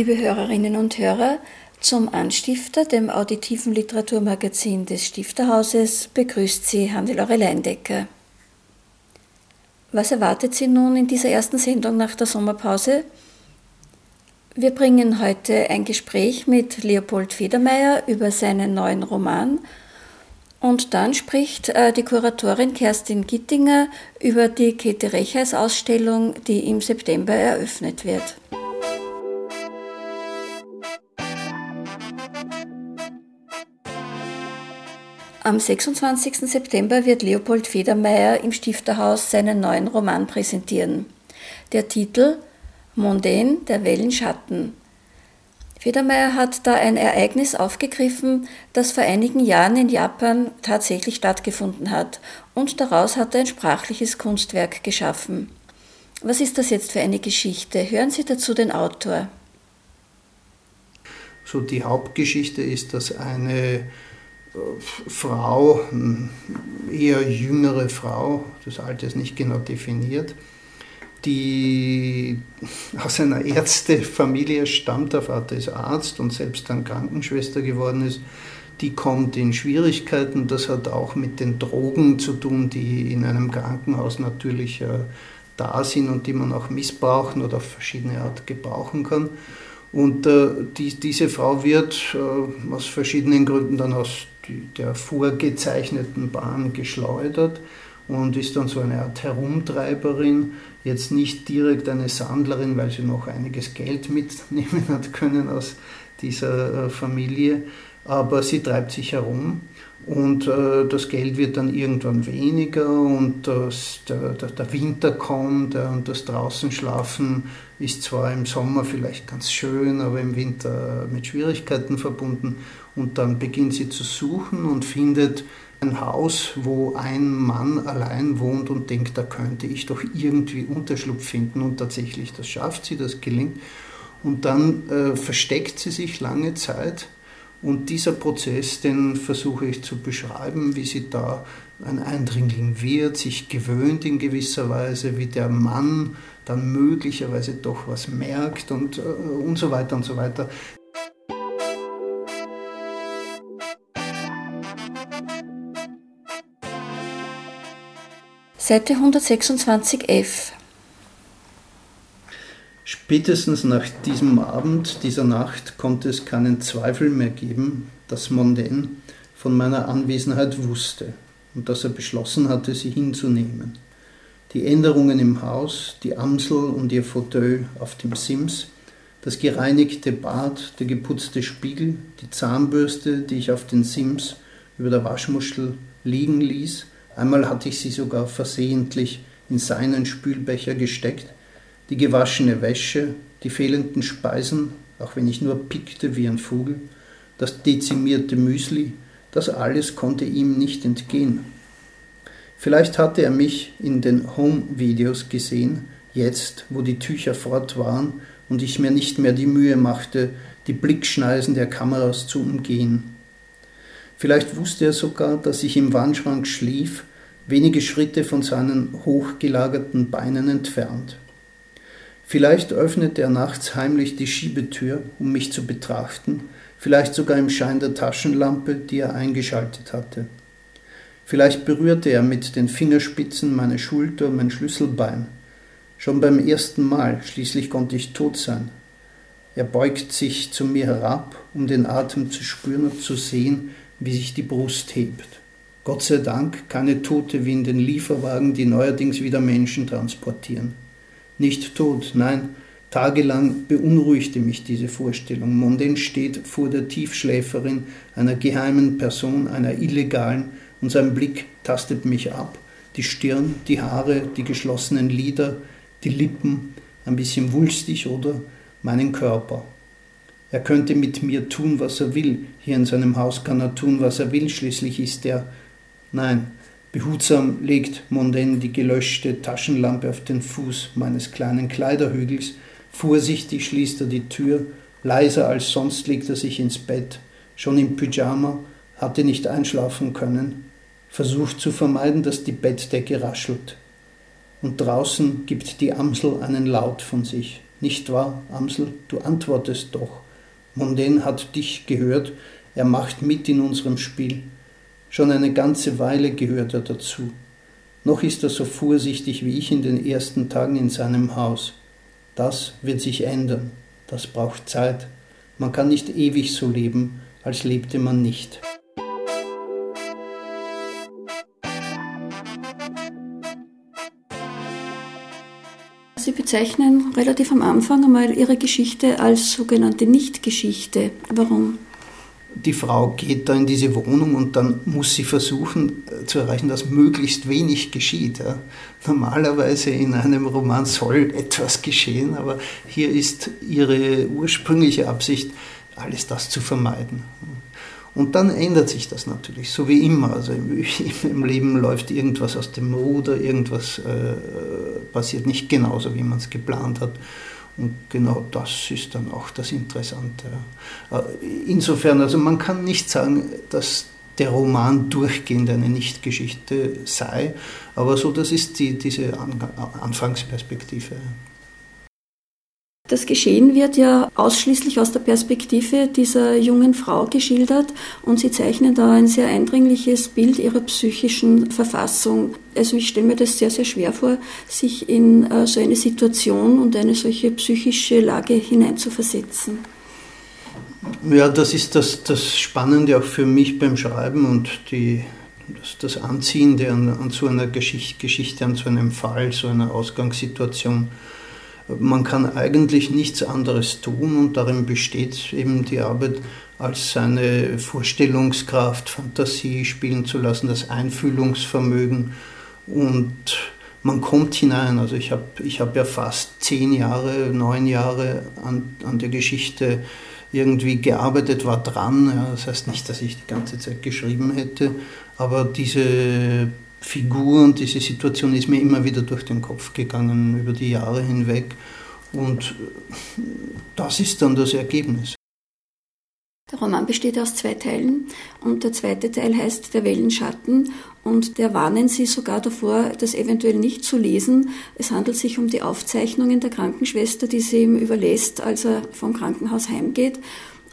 Liebe Hörerinnen und Hörer, zum Anstifter, dem auditiven Literaturmagazin des Stifterhauses, begrüßt Sie Hannelore Leindecker. Was erwartet Sie nun in dieser ersten Sendung nach der Sommerpause? Wir bringen heute ein Gespräch mit Leopold Federmeier über seinen neuen Roman und dann spricht äh, die Kuratorin Kerstin Gittinger über die Käthe Rechers Ausstellung, die im September eröffnet wird. Am 26. September wird Leopold Federmeier im Stifterhaus seinen neuen Roman präsentieren. Der Titel Mondaine, der Wellenschatten. Federmeier hat da ein Ereignis aufgegriffen, das vor einigen Jahren in Japan tatsächlich stattgefunden hat und daraus hat er ein sprachliches Kunstwerk geschaffen. Was ist das jetzt für eine Geschichte? Hören Sie dazu den Autor. So die Hauptgeschichte ist, dass eine Frau, eher jüngere Frau, das Alter ist nicht genau definiert, die aus einer Ärztefamilie stammt, der Vater ist Arzt und selbst dann Krankenschwester geworden ist, die kommt in Schwierigkeiten. Das hat auch mit den Drogen zu tun, die in einem Krankenhaus natürlich äh, da sind und die man auch missbrauchen oder auf verschiedene Art gebrauchen kann. Und äh, die, diese Frau wird äh, aus verschiedenen Gründen dann aus der vorgezeichneten Bahn geschleudert und ist dann so eine Art Herumtreiberin, jetzt nicht direkt eine Sandlerin, weil sie noch einiges Geld mitnehmen hat können aus dieser äh, Familie, aber sie treibt sich herum und äh, das Geld wird dann irgendwann weniger und das, der, der, Winter kommt äh, und das Draußenschlafen ist zwar im Sommer vielleicht ganz schön, aber im Winter mit Schwierigkeiten verbunden. Und dann beginnt sie zu suchen und findet ein Haus, wo ein Mann allein wohnt und denkt, da könnte ich doch irgendwie Unterschlupf finden. Und tatsächlich, das schafft sie, das gelingt. Und dann äh, versteckt sie sich lange Zeit. Und dieser Prozess, den versuche ich zu beschreiben, wie sie da ein Eindringling wird, sich gewöhnt in gewisser Weise, wie der Mann dann möglicherweise doch was merkt und, äh, und so weiter und so weiter. Seite 126f. Spätestens nach diesem Abend, dieser Nacht, konnte es keinen Zweifel mehr geben, dass Mondaine von meiner Anwesenheit wusste und dass er beschlossen hatte, sie hinzunehmen. Die Änderungen im Haus, die Amsel und ihr Fauteuil auf dem Sims, das gereinigte Bad, der geputzte Spiegel, die Zahnbürste, die ich auf den Sims über der Waschmuschel liegen ließ, Einmal hatte ich sie sogar versehentlich in seinen Spülbecher gesteckt. Die gewaschene Wäsche, die fehlenden Speisen, auch wenn ich nur pickte wie ein Vogel, das dezimierte Müsli, das alles konnte ihm nicht entgehen. Vielleicht hatte er mich in den Home-Videos gesehen, jetzt, wo die Tücher fort waren und ich mir nicht mehr die Mühe machte, die Blickschneisen der Kameras zu umgehen. Vielleicht wusste er sogar, dass ich im Wandschrank schlief, wenige Schritte von seinen hochgelagerten Beinen entfernt. Vielleicht öffnete er nachts heimlich die Schiebetür, um mich zu betrachten, vielleicht sogar im Schein der Taschenlampe, die er eingeschaltet hatte. Vielleicht berührte er mit den Fingerspitzen meine Schulter mein Schlüsselbein. Schon beim ersten Mal, schließlich konnte ich tot sein. Er beugt sich zu mir herab, um den Atem zu spüren und zu sehen, wie sich die Brust hebt. Gott sei Dank keine Tote wie in den Lieferwagen, die neuerdings wieder Menschen transportieren. Nicht tot, nein, tagelang beunruhigte mich diese Vorstellung. Monden steht vor der Tiefschläferin, einer geheimen Person, einer illegalen, und sein Blick tastet mich ab, Die Stirn, die Haare, die geschlossenen Lider, die Lippen, ein bisschen wulstig oder meinen Körper. Er könnte mit mir tun, was er will. Hier in seinem Haus kann er tun, was er will. Schließlich ist er. Nein, behutsam legt Monden die gelöschte Taschenlampe auf den Fuß meines kleinen Kleiderhügels. Vorsichtig schließt er die Tür. Leiser als sonst legt er sich ins Bett. Schon im Pyjama, hatte nicht einschlafen können. Versucht zu vermeiden, dass die Bettdecke raschelt. Und draußen gibt die Amsel einen Laut von sich. Nicht wahr, Amsel? Du antwortest doch. Monden hat dich gehört, er macht mit in unserem Spiel. Schon eine ganze Weile gehört er dazu. Noch ist er so vorsichtig wie ich in den ersten Tagen in seinem Haus. Das wird sich ändern. Das braucht Zeit. Man kann nicht ewig so leben, als lebte man nicht. Sie bezeichnen relativ am Anfang einmal Ihre Geschichte als sogenannte Nicht-Geschichte. Warum? Die Frau geht da in diese Wohnung und dann muss sie versuchen äh, zu erreichen, dass möglichst wenig geschieht. Normalerweise in einem Roman soll etwas geschehen, aber hier ist ihre ursprüngliche Absicht, alles das zu vermeiden. Und dann ändert sich das natürlich, so wie immer. Also im, im Leben läuft irgendwas aus dem Ruder, irgendwas äh, passiert nicht genauso, wie man es geplant hat. Und genau das ist dann auch das Interessante. Äh, insofern, also man kann nicht sagen, dass der Roman durchgehend eine Nichtgeschichte sei, aber so, das ist die, diese Anfangsperspektive. Das Geschehen wird ja ausschließlich aus der Perspektive dieser jungen Frau geschildert und Sie zeichnen da ein sehr eindringliches Bild ihrer psychischen Verfassung. Also ich stelle mir das sehr, sehr schwer vor, sich in äh, so eine Situation und eine solche psychische Lage hineinzuversetzen. Ja, das ist das, das Spannende auch für mich beim Schreiben und die, das, das Anziehende an, an so einer Geschichte, Geschichte, an so einem Fall, so einer Ausgangssituation man kann eigentlich nichts anderes tun und darin besteht eben die Arbeit, als seine Vorstellungskraft, Fantasie spielen zu lassen, das Einfühlungsvermögen und man kommt hinein. Also ich habe ich hab ja fast zehn Jahre, neun Jahre an, an der Geschichte irgendwie gearbeitet, war dran. Ja, das heißt nicht, dass ich die ganze Zeit geschrieben hätte, aber diese Figur und diese Situation ist mir immer wieder durch den Kopf gegangen über die Jahre hinweg. Und das ist dann das Ergebnis. Der Roman besteht aus zwei Teilen und der zweite Teil heißt Der Wellenschatten und der warnen Sie sogar davor, das eventuell nicht zu lesen. Es handelt sich um die Aufzeichnungen der Krankenschwester, die sie ihm überlässt, als er vom Krankenhaus heimgeht.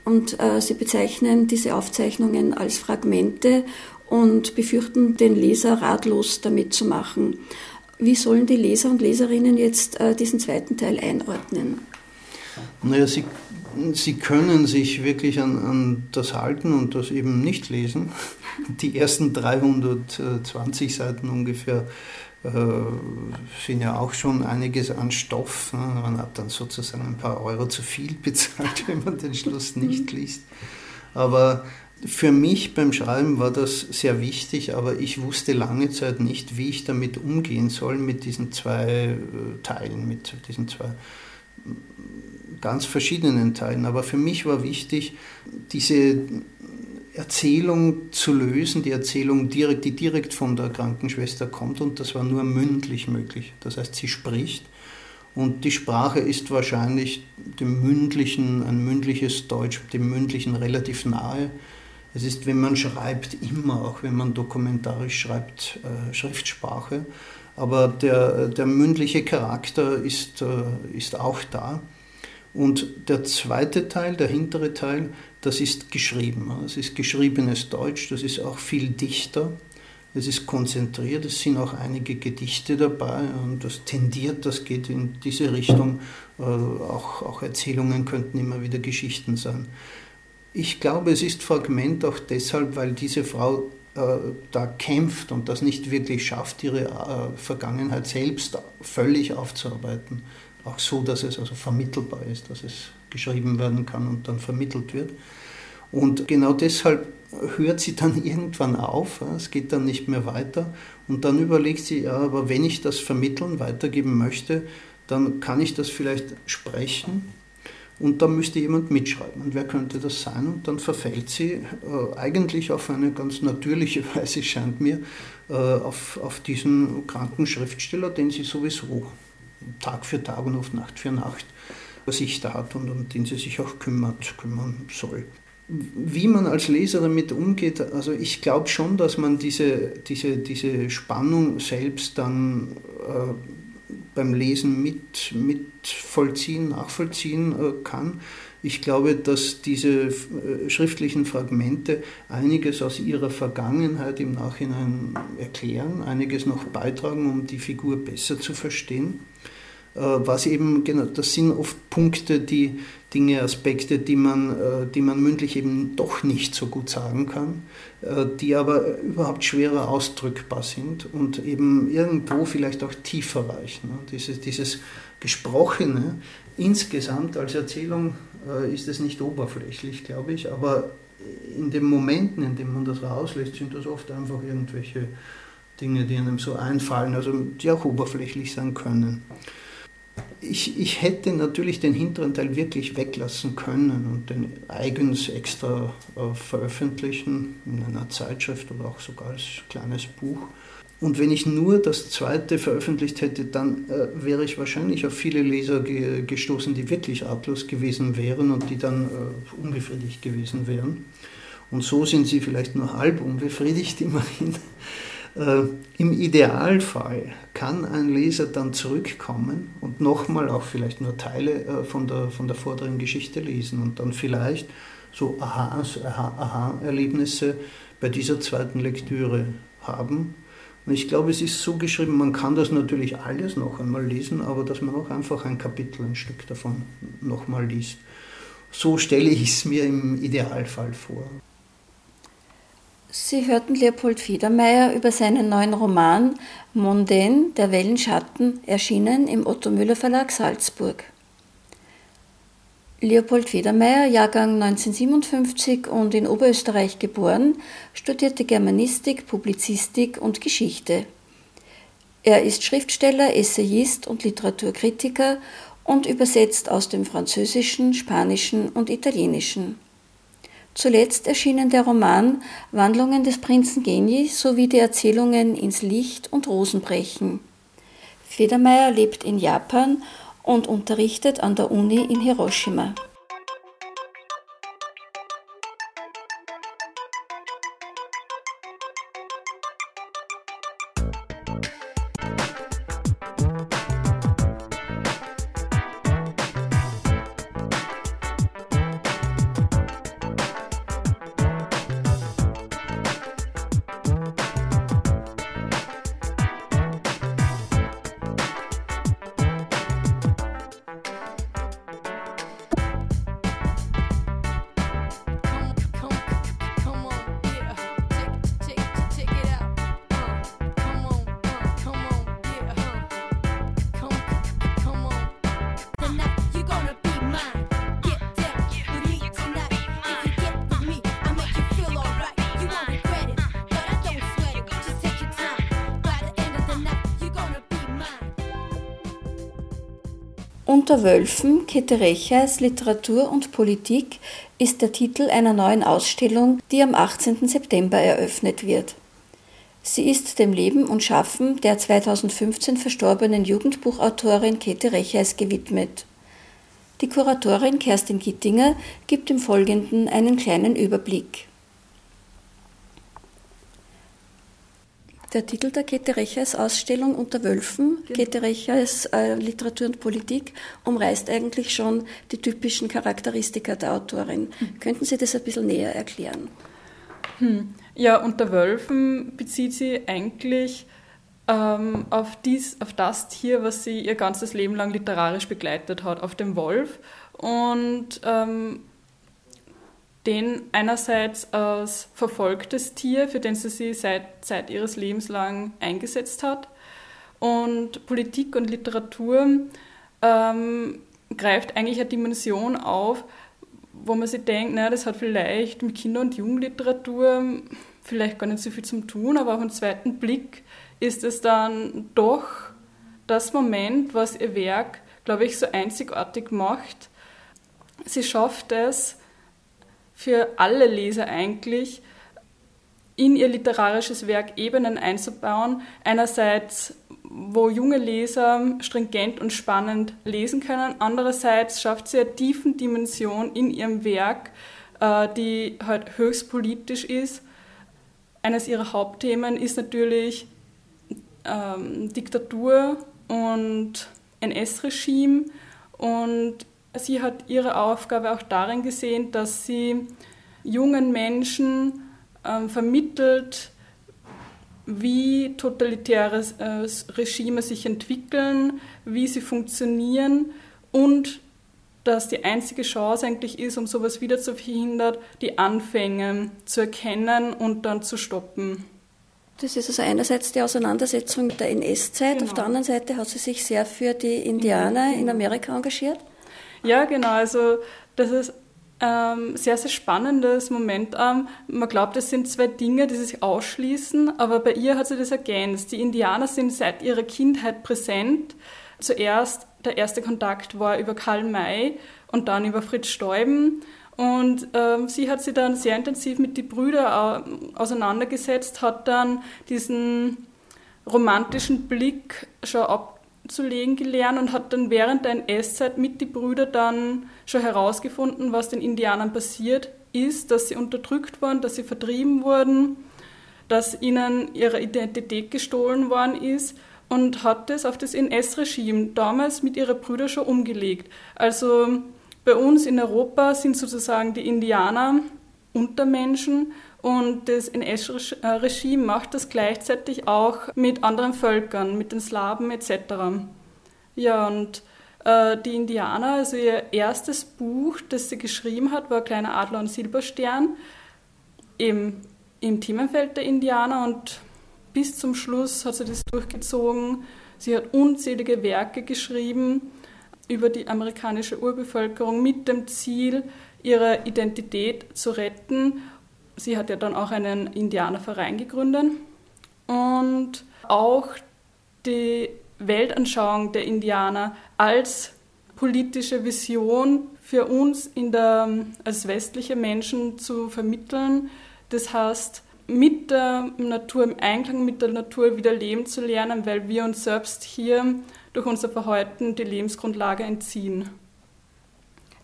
Und äh, sie bezeichnen diese Aufzeichnungen als Fragmente und befürchten, den Leser ratlos damit zu machen. Wie sollen die Leser und Leserinnen jetzt äh, diesen zweiten Teil einordnen? Naja, sie, sie können sich wirklich an, an das halten und das eben nicht lesen. Die ersten 320 Seiten ungefähr äh, sind ja auch schon einiges an Stoff. Ne? Man hat dann sozusagen ein paar Euro zu viel bezahlt, wenn man den Schluss nicht liest. Aber für mich beim Schreiben war das sehr wichtig, aber ich wusste lange Zeit nicht, wie ich damit umgehen soll, mit diesen zwei äh, Teilen, mit diesen zwei mm, ganz verschiedenen Teilen. Aber für mich war wichtig, diese Erzählung zu lösen, die Erzählung, direkt, die direkt von der Krankenschwester kommt und das war nur mündlich möglich. Das heißt, sie spricht und die Sprache ist wahrscheinlich dem mündlichen, ein mündliches Deutsch, dem mündlichen relativ nahe. Es ist, wenn man schreibt, immer, auch wenn man dokumentarisch schreibt, äh, Schriftsprache. Aber der, der mündliche Charakter ist, äh, ist auch da. Und der zweite Teil, der hintere Teil, das ist geschrieben. Das ist geschriebenes Deutsch, das ist auch viel dichter. Es ist konzentriert, es sind auch einige Gedichte dabei und das tendiert, das geht in diese Richtung. Äh, auch, auch Erzählungen könnten immer wieder Geschichten sein. Ich glaube, es ist Fragment auch deshalb, weil diese Frau äh, da kämpft und das nicht wirklich schafft, ihre äh, Vergangenheit selbst völlig aufzuarbeiten. Auch so, dass es also vermittelbar ist, dass es geschrieben werden kann und dann vermittelt wird. Und genau deshalb hört sie dann irgendwann auf, es geht dann nicht mehr weiter und dann überlegt sie, ja, aber wenn ich das vermitteln, weitergeben möchte, dann kann ich das vielleicht sprechen und da müsste jemand mitschreiben. Und wer könnte das sein? Und dann verfällt sie äh, eigentlich auf eine ganz natürliche Weise, scheint mir, äh, auf, auf diesen kranken Schriftsteller, den sie sowieso Tag für Tag und oft Nacht für Nacht sich da hat und um den sie sich auch kümmert, kümmern soll. Wie man als Leser damit umgeht, also ich glaube schon, dass man diese, diese, diese Spannung selbst dann äh, beim Lesen mit, mit vollziehen, nachvollziehen äh, kann. Ich glaube, dass diese äh, schriftlichen Fragmente einiges aus ihrer Vergangenheit im Nachhinein erklären, einiges noch beitragen, um die Figur besser zu verstehen. Äh, was eben, genau, das sind oft Punkte, die Dinge, Aspekte, die man, äh, die man mündlich eben doch nicht so gut sagen kann, äh, die aber überhaupt schwerer ausdrückbar sind und eben irgendwo vielleicht auch tiefer reichen. Dieses, dieses Gesprochene insgesamt als Erzählung ist es nicht oberflächlich, glaube ich, aber in den Momenten, in denen man das rauslässt, sind das oft einfach irgendwelche Dinge, die einem so einfallen, also die auch oberflächlich sein können ich, ich hätte natürlich den hinteren Teil wirklich weglassen können und den eigens extra äh, veröffentlichen in einer Zeitschrift oder auch sogar als kleines Buch. Und wenn ich nur das zweite veröffentlicht hätte, dann äh, wäre ich wahrscheinlich auf viele Leser ge gestoßen, die wirklich artlos gewesen wären und die dann äh, unbefriedigt gewesen wären. Und so sind sie vielleicht nur halb unbefriedigt immerhin. Äh, Im Idealfall kann ein Leser dann zurückkommen und nochmal auch vielleicht nur Teile äh, von, der, von der vorderen Geschichte lesen und dann vielleicht so Aha-Erlebnisse Aha bei dieser zweiten Lektüre haben. Und ich glaube, es ist so geschrieben, man kann das natürlich alles noch einmal lesen, aber dass man auch einfach ein Kapitel, ein Stück davon nochmal liest. So stelle ich es mir im Idealfall vor. Sie hörten Leopold Fiedermeier über seinen neuen Roman Mondaine, der Wellenschatten, erschienen im Otto Müller Verlag Salzburg. Leopold Federmeier, Jahrgang 1957 und in Oberösterreich geboren, studierte Germanistik, Publizistik und Geschichte. Er ist Schriftsteller, Essayist und Literaturkritiker und übersetzt aus dem Französischen, Spanischen und Italienischen. Zuletzt erschienen der Roman Wandlungen des Prinzen Genji sowie die Erzählungen Ins Licht und Rosenbrechen. Federmeier lebt in Japan und unterrichtet an der Uni in Hiroshima. Unter Wölfen, Käthe Rechers Literatur und Politik ist der Titel einer neuen Ausstellung, die am 18. September eröffnet wird. Sie ist dem Leben und Schaffen der 2015 verstorbenen Jugendbuchautorin Käthe Rechers gewidmet. Die Kuratorin Kerstin Gittinger gibt im Folgenden einen kleinen Überblick. Der Titel der Käthe Rechers Ausstellung unter Wölfen, genau. Käthe Rechers äh, Literatur und Politik, umreißt eigentlich schon die typischen Charakteristika der Autorin. Hm. Könnten Sie das ein bisschen näher erklären? Hm. Ja, unter Wölfen bezieht sie eigentlich ähm, auf, dies, auf das Tier, was sie ihr ganzes Leben lang literarisch begleitet hat, auf den Wolf. Und ähm, den einerseits als verfolgtes Tier, für den sie sich seit, seit ihres Lebens lang eingesetzt hat. Und Politik und Literatur ähm, greift eigentlich eine Dimension auf, wo man sich denkt, naja, das hat vielleicht mit Kinder- und Jugendliteratur vielleicht gar nicht so viel zu tun, aber auf den zweiten Blick ist es dann doch das Moment, was ihr Werk, glaube ich, so einzigartig macht. Sie schafft es, für alle Leser eigentlich, in ihr literarisches Werk Ebenen einzubauen. Einerseits, wo junge Leser stringent und spannend lesen können. Andererseits schafft sie eine tiefen Dimension in ihrem Werk, äh, die halt höchst politisch ist. Eines ihrer Hauptthemen ist natürlich ähm, Diktatur und NS-Regime. Und sie hat ihre Aufgabe auch darin gesehen, dass sie jungen Menschen ähm, vermittelt, wie totalitäre äh, Regime sich entwickeln, wie sie funktionieren und dass die einzige Chance eigentlich ist, um sowas wieder zu verhindern, die Anfänge zu erkennen und dann zu stoppen. Das ist also einerseits die Auseinandersetzung mit der NS-Zeit, genau. auf der anderen Seite hat sie sich sehr für die Indianer in Amerika engagiert. Ja, genau. Also das ist ähm, sehr, sehr spannendes Moment. Ähm, man glaubt, es sind zwei Dinge, die sich ausschließen, aber bei ihr hat sie das ergänzt. Die Indianer sind seit ihrer Kindheit präsent. Zuerst der erste Kontakt war über Karl May und dann über Fritz Steuben. Und ähm, sie hat sich dann sehr intensiv mit den Brüdern äh, auseinandergesetzt, hat dann diesen romantischen Blick schon ab zu legen gelernt und hat dann während der NS-Zeit mit den Brüdern dann schon herausgefunden, was den Indianern passiert ist, dass sie unterdrückt wurden, dass sie vertrieben wurden, dass ihnen ihre Identität gestohlen worden ist und hat das auf das NS-Regime damals mit ihren Brüdern schon umgelegt. Also bei uns in Europa sind sozusagen die Indianer Untermenschen und das NS-Regime macht das gleichzeitig auch mit anderen Völkern, mit den Slawen etc. Ja, und äh, die Indianer, also ihr erstes Buch, das sie geschrieben hat, war Kleiner Adler und Silberstern, im, im Themenfeld der Indianer und bis zum Schluss hat sie das durchgezogen. Sie hat unzählige Werke geschrieben über die amerikanische Urbevölkerung mit dem Ziel, ihre Identität zu retten sie hat ja dann auch einen Indianerverein gegründet und auch die Weltanschauung der Indianer als politische Vision für uns der, als westliche Menschen zu vermitteln. Das heißt, mit der Natur, im Einklang mit der Natur wieder leben zu lernen, weil wir uns selbst hier durch unser Verhalten die Lebensgrundlage entziehen.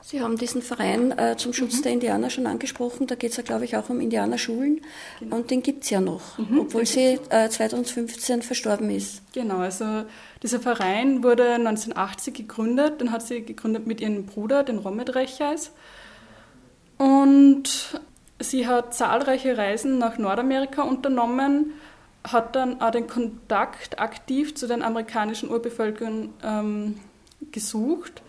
Sie haben diesen Verein äh, zum Schutz mhm. der Indianer schon angesprochen. Da geht es ja, glaube ich, auch um Indianerschulen. Genau. Und den gibt es ja noch, mhm. obwohl sie äh, 2015 verstorben ist. Genau, also dieser Verein wurde 1980 gegründet. Den hat sie gegründet mit ihrem Bruder, den Romet Rechais. Und sie hat zahlreiche Reisen nach Nordamerika unternommen, hat dann auch den Kontakt aktiv zu den amerikanischen Urbevölkerungen ähm, gesucht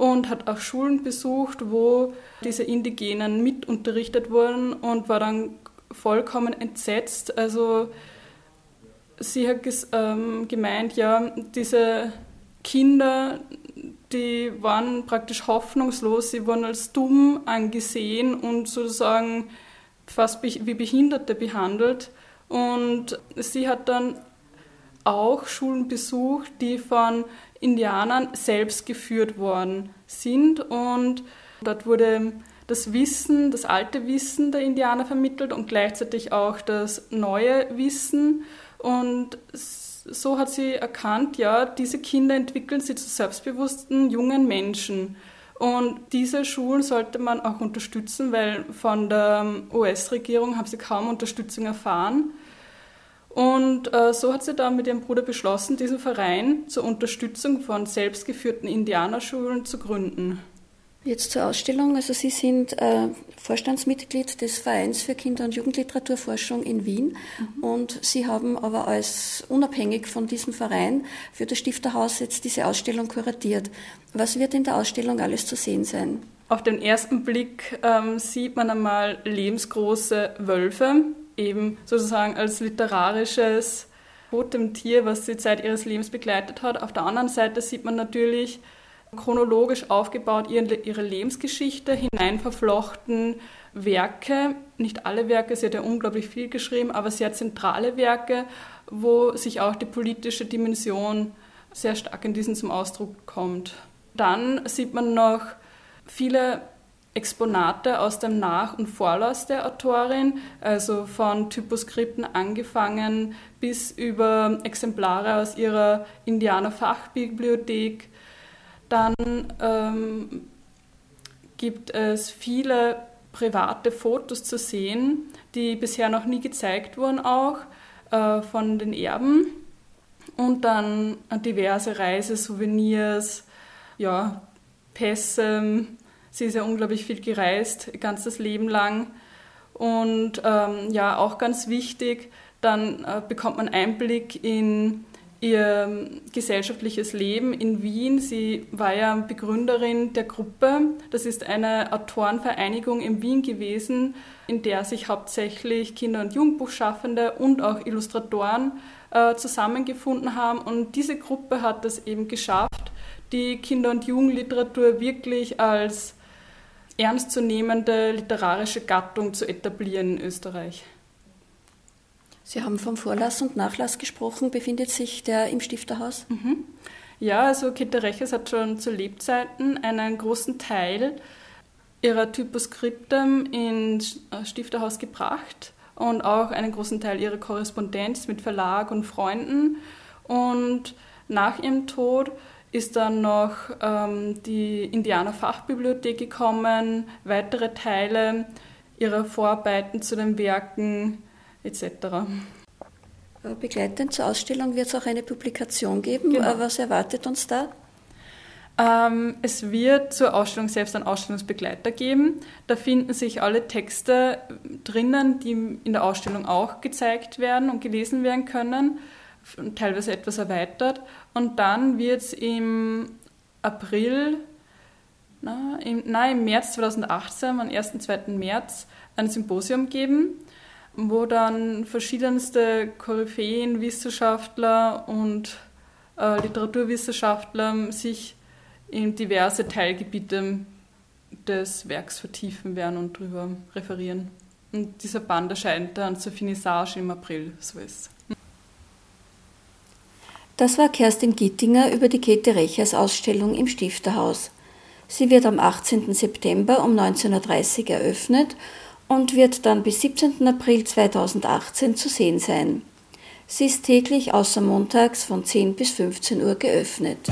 und hat auch Schulen besucht, wo diese Indigenen mit unterrichtet wurden und war dann vollkommen entsetzt. Also sie hat ähm, gemeint, ja, diese Kinder, die waren praktisch hoffnungslos, sie wurden als dumm angesehen und sozusagen fast wie Behinderte behandelt. Und sie hat dann auch Schulen besucht, die von Indianern selbst geführt worden sind. Und dort wurde das Wissen, das alte Wissen der Indianer vermittelt und gleichzeitig auch das neue Wissen. Und so hat sie erkannt, ja, diese Kinder entwickeln sich zu selbstbewussten jungen Menschen. Und diese Schulen sollte man auch unterstützen, weil von der US-Regierung haben sie kaum Unterstützung erfahren. Und äh, so hat sie dann mit ihrem Bruder beschlossen, diesen Verein zur Unterstützung von selbstgeführten Indianerschulen zu gründen. Jetzt zur Ausstellung. Also Sie sind äh, Vorstandsmitglied des Vereins für Kinder- und Jugendliteraturforschung in Wien mhm. und Sie haben aber als unabhängig von diesem Verein für das Stifterhaus jetzt diese Ausstellung kuratiert. Was wird in der Ausstellung alles zu sehen sein? Auf den ersten Blick ähm, sieht man einmal lebensgroße Wölfe, eben sozusagen als literarisches Totemtier, was sie Zeit ihres Lebens begleitet hat. Auf der anderen Seite sieht man natürlich chronologisch aufgebaut ihre Lebensgeschichte hinein verflochten Werke, nicht alle Werke, sie hat ja unglaublich viel geschrieben, aber sehr zentrale Werke, wo sich auch die politische Dimension sehr stark in diesen zum Ausdruck kommt. Dann sieht man noch viele Exponate aus dem Nach- und Vorlass der Autorin, also von Typoskripten angefangen bis über Exemplare aus ihrer Indianer-Fachbibliothek. Dann ähm, gibt es viele private Fotos zu sehen, die bisher noch nie gezeigt wurden, auch äh, von den Erben. Und dann diverse Reisesouvenirs, ja, Pässe, Sie ist ja unglaublich viel gereist, ganzes Leben lang. Und ähm, ja, auch ganz wichtig, dann äh, bekommt man Einblick in ihr ähm, gesellschaftliches Leben in Wien. Sie war ja Begründerin der Gruppe. Das ist eine Autorenvereinigung in Wien gewesen, in der sich hauptsächlich Kinder- und Jugendbuchschaffende und auch Illustratoren äh, zusammengefunden haben. Und diese Gruppe hat es eben geschafft, die Kinder- und Jugendliteratur wirklich als ernstzunehmende literarische Gattung zu etablieren in Österreich. Sie haben vom Vorlass und Nachlass gesprochen. Befindet sich der im Stifterhaus? Mhm. Ja, also Käthe Reches hat schon zu Lebzeiten einen großen Teil ihrer Typoskriptem ins Stifterhaus gebracht und auch einen großen Teil ihrer Korrespondenz mit Verlag und Freunden. Und nach ihrem Tod ist dann noch ähm, die Indianer Fachbibliothek gekommen, weitere Teile ihrer Vorarbeiten zu den Werken etc. Äh, begleitend zur Ausstellung wird es auch eine Publikation geben. Genau. Was erwartet uns da? Ähm, es wird zur Ausstellung selbst einen Ausstellungsbegleiter geben. Da finden sich alle Texte drinnen, die in der Ausstellung auch gezeigt werden und gelesen werden können teilweise etwas erweitert. Und dann wird es im April, na im, na, im März 2018, am 1. und 2. März, ein Symposium geben, wo dann verschiedenste Koryphäen, Wissenschaftler und äh, Literaturwissenschaftler sich in diverse Teilgebiete des Werks vertiefen werden und darüber referieren. Und dieser Band erscheint dann zur Finissage im April, so ist das war Kerstin Gittinger über die Käthe Rechers Ausstellung im Stifterhaus. Sie wird am 18. September um 19.30 Uhr eröffnet und wird dann bis 17. April 2018 zu sehen sein. Sie ist täglich außer montags von 10 bis 15 Uhr geöffnet.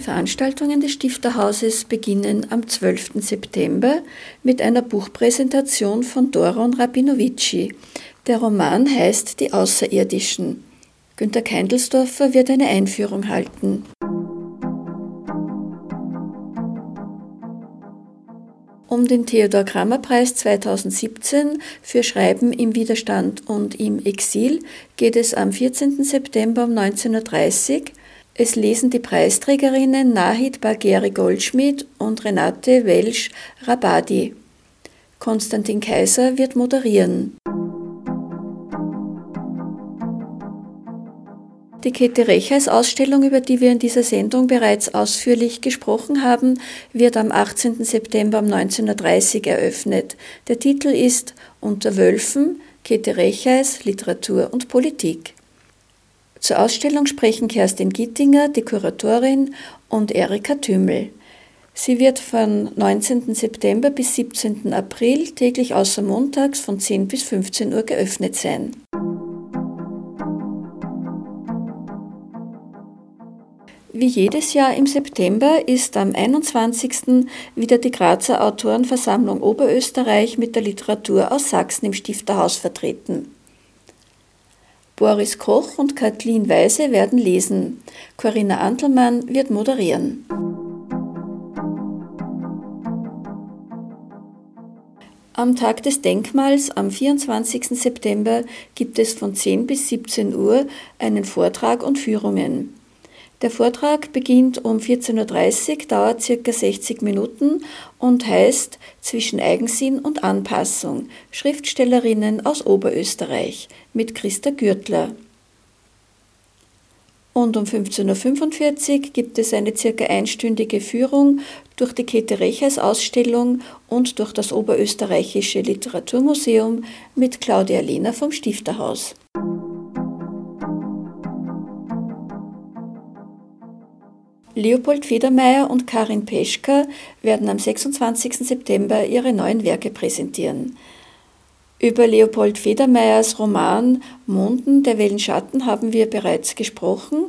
Die Veranstaltungen des Stifterhauses beginnen am 12. September mit einer Buchpräsentation von Doron Rabinovici. Der Roman heißt Die Außerirdischen. Günter Keindelsdorfer wird eine Einführung halten. Um den Theodor Kramer Preis 2017 für Schreiben im Widerstand und im Exil geht es am 14. September um 19.30 Uhr es lesen die Preisträgerinnen Nahid Bagheri Goldschmidt und Renate Welsch Rabadi. Konstantin Kaiser wird moderieren. Die Käthe Rechers Ausstellung, über die wir in dieser Sendung bereits ausführlich gesprochen haben, wird am 18. September um 19.30 Uhr eröffnet. Der Titel ist Unter Wölfen, Käthe Rechers, Literatur und Politik. Zur Ausstellung sprechen Kerstin Gittinger, die Kuratorin, und Erika Thümmel. Sie wird von 19. September bis 17. April täglich außer montags von 10 bis 15 Uhr geöffnet sein. Wie jedes Jahr im September ist am 21. wieder die Grazer Autorenversammlung Oberösterreich mit der Literatur aus Sachsen im Stifterhaus vertreten. Boris Koch und Kathleen Weise werden lesen. Corinna Antelmann wird moderieren. Am Tag des Denkmals am 24. September gibt es von 10 bis 17 Uhr einen Vortrag und Führungen. Der Vortrag beginnt um 14.30 Uhr, dauert circa 60 Minuten und heißt Zwischen Eigensinn und Anpassung Schriftstellerinnen aus Oberösterreich mit Christa Gürtler. Und um 15.45 Uhr gibt es eine circa einstündige Führung durch die Käthe Rechers Ausstellung und durch das Oberösterreichische Literaturmuseum mit Claudia Lehner vom Stifterhaus. Leopold Federmeier und Karin Peschka werden am 26. September ihre neuen Werke präsentieren. Über Leopold Federmeyers Roman Monden der Wellenschatten haben wir bereits gesprochen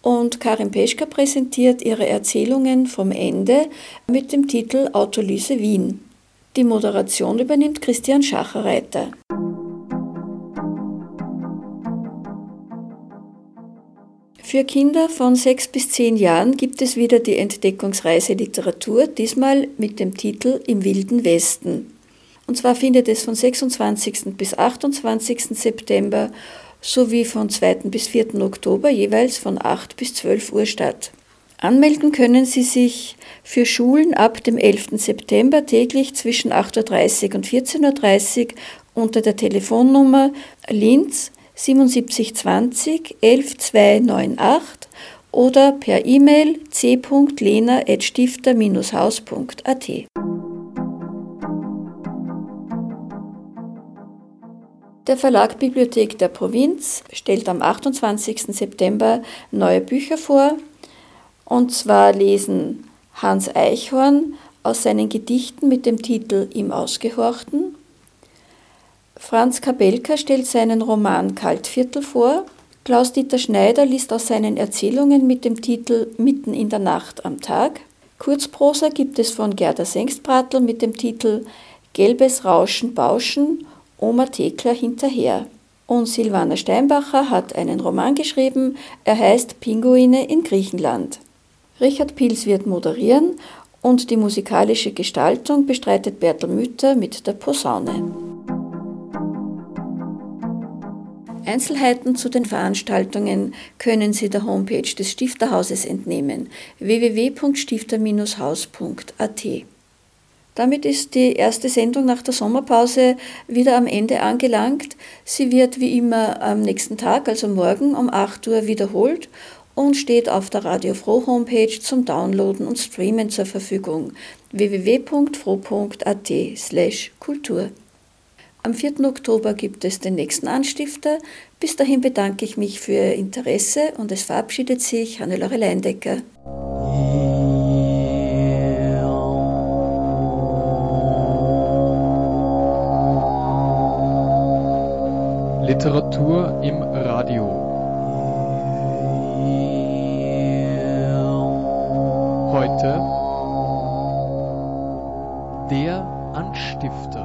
und Karin Peschka präsentiert ihre Erzählungen vom Ende mit dem Titel Autolyse Wien. Die Moderation übernimmt Christian Schacherreiter. Für Kinder von sechs bis zehn Jahren gibt es wieder die Entdeckungsreise Literatur, diesmal mit dem Titel Im wilden Westen. Und zwar findet es von 26. bis 28. September sowie von 2. bis 4. Oktober jeweils von 8 bis 12 Uhr statt. Anmelden können Sie sich für Schulen ab dem 11. September täglich zwischen 8.30 Uhr und 14.30 Uhr unter der Telefonnummer Linz 7720 11298 oder per E-Mail c.lena.stifter-haus.at. Der Verlag Bibliothek der Provinz stellt am 28. September neue Bücher vor. Und zwar lesen Hans Eichhorn aus seinen Gedichten mit dem Titel Im Ausgehorchten Franz Kabelka stellt seinen Roman Kaltviertel vor. Klaus-Dieter Schneider liest aus seinen Erzählungen mit dem Titel Mitten in der Nacht am Tag. Kurzprosa gibt es von Gerda Sengstbratl mit dem Titel Gelbes Rauschen Bauschen, Oma Thekla hinterher. Und Silvana Steinbacher hat einen Roman geschrieben, er heißt Pinguine in Griechenland. Richard Pils wird moderieren und die musikalische Gestaltung bestreitet Bertel Mütter mit der Posaune. Einzelheiten zu den Veranstaltungen können Sie der Homepage des Stifterhauses entnehmen www.stifter-haus.at. Damit ist die erste Sendung nach der Sommerpause wieder am Ende angelangt. Sie wird wie immer am nächsten Tag, also morgen um 8 Uhr wiederholt und steht auf der Radio Froh Homepage zum Downloaden und Streamen zur Verfügung www.froh.at/kultur. Am 4. Oktober gibt es den nächsten Anstifter. Bis dahin bedanke ich mich für Ihr Interesse und es verabschiedet sich Hannelore Leindecker. Literatur im Radio. Heute der Anstifter.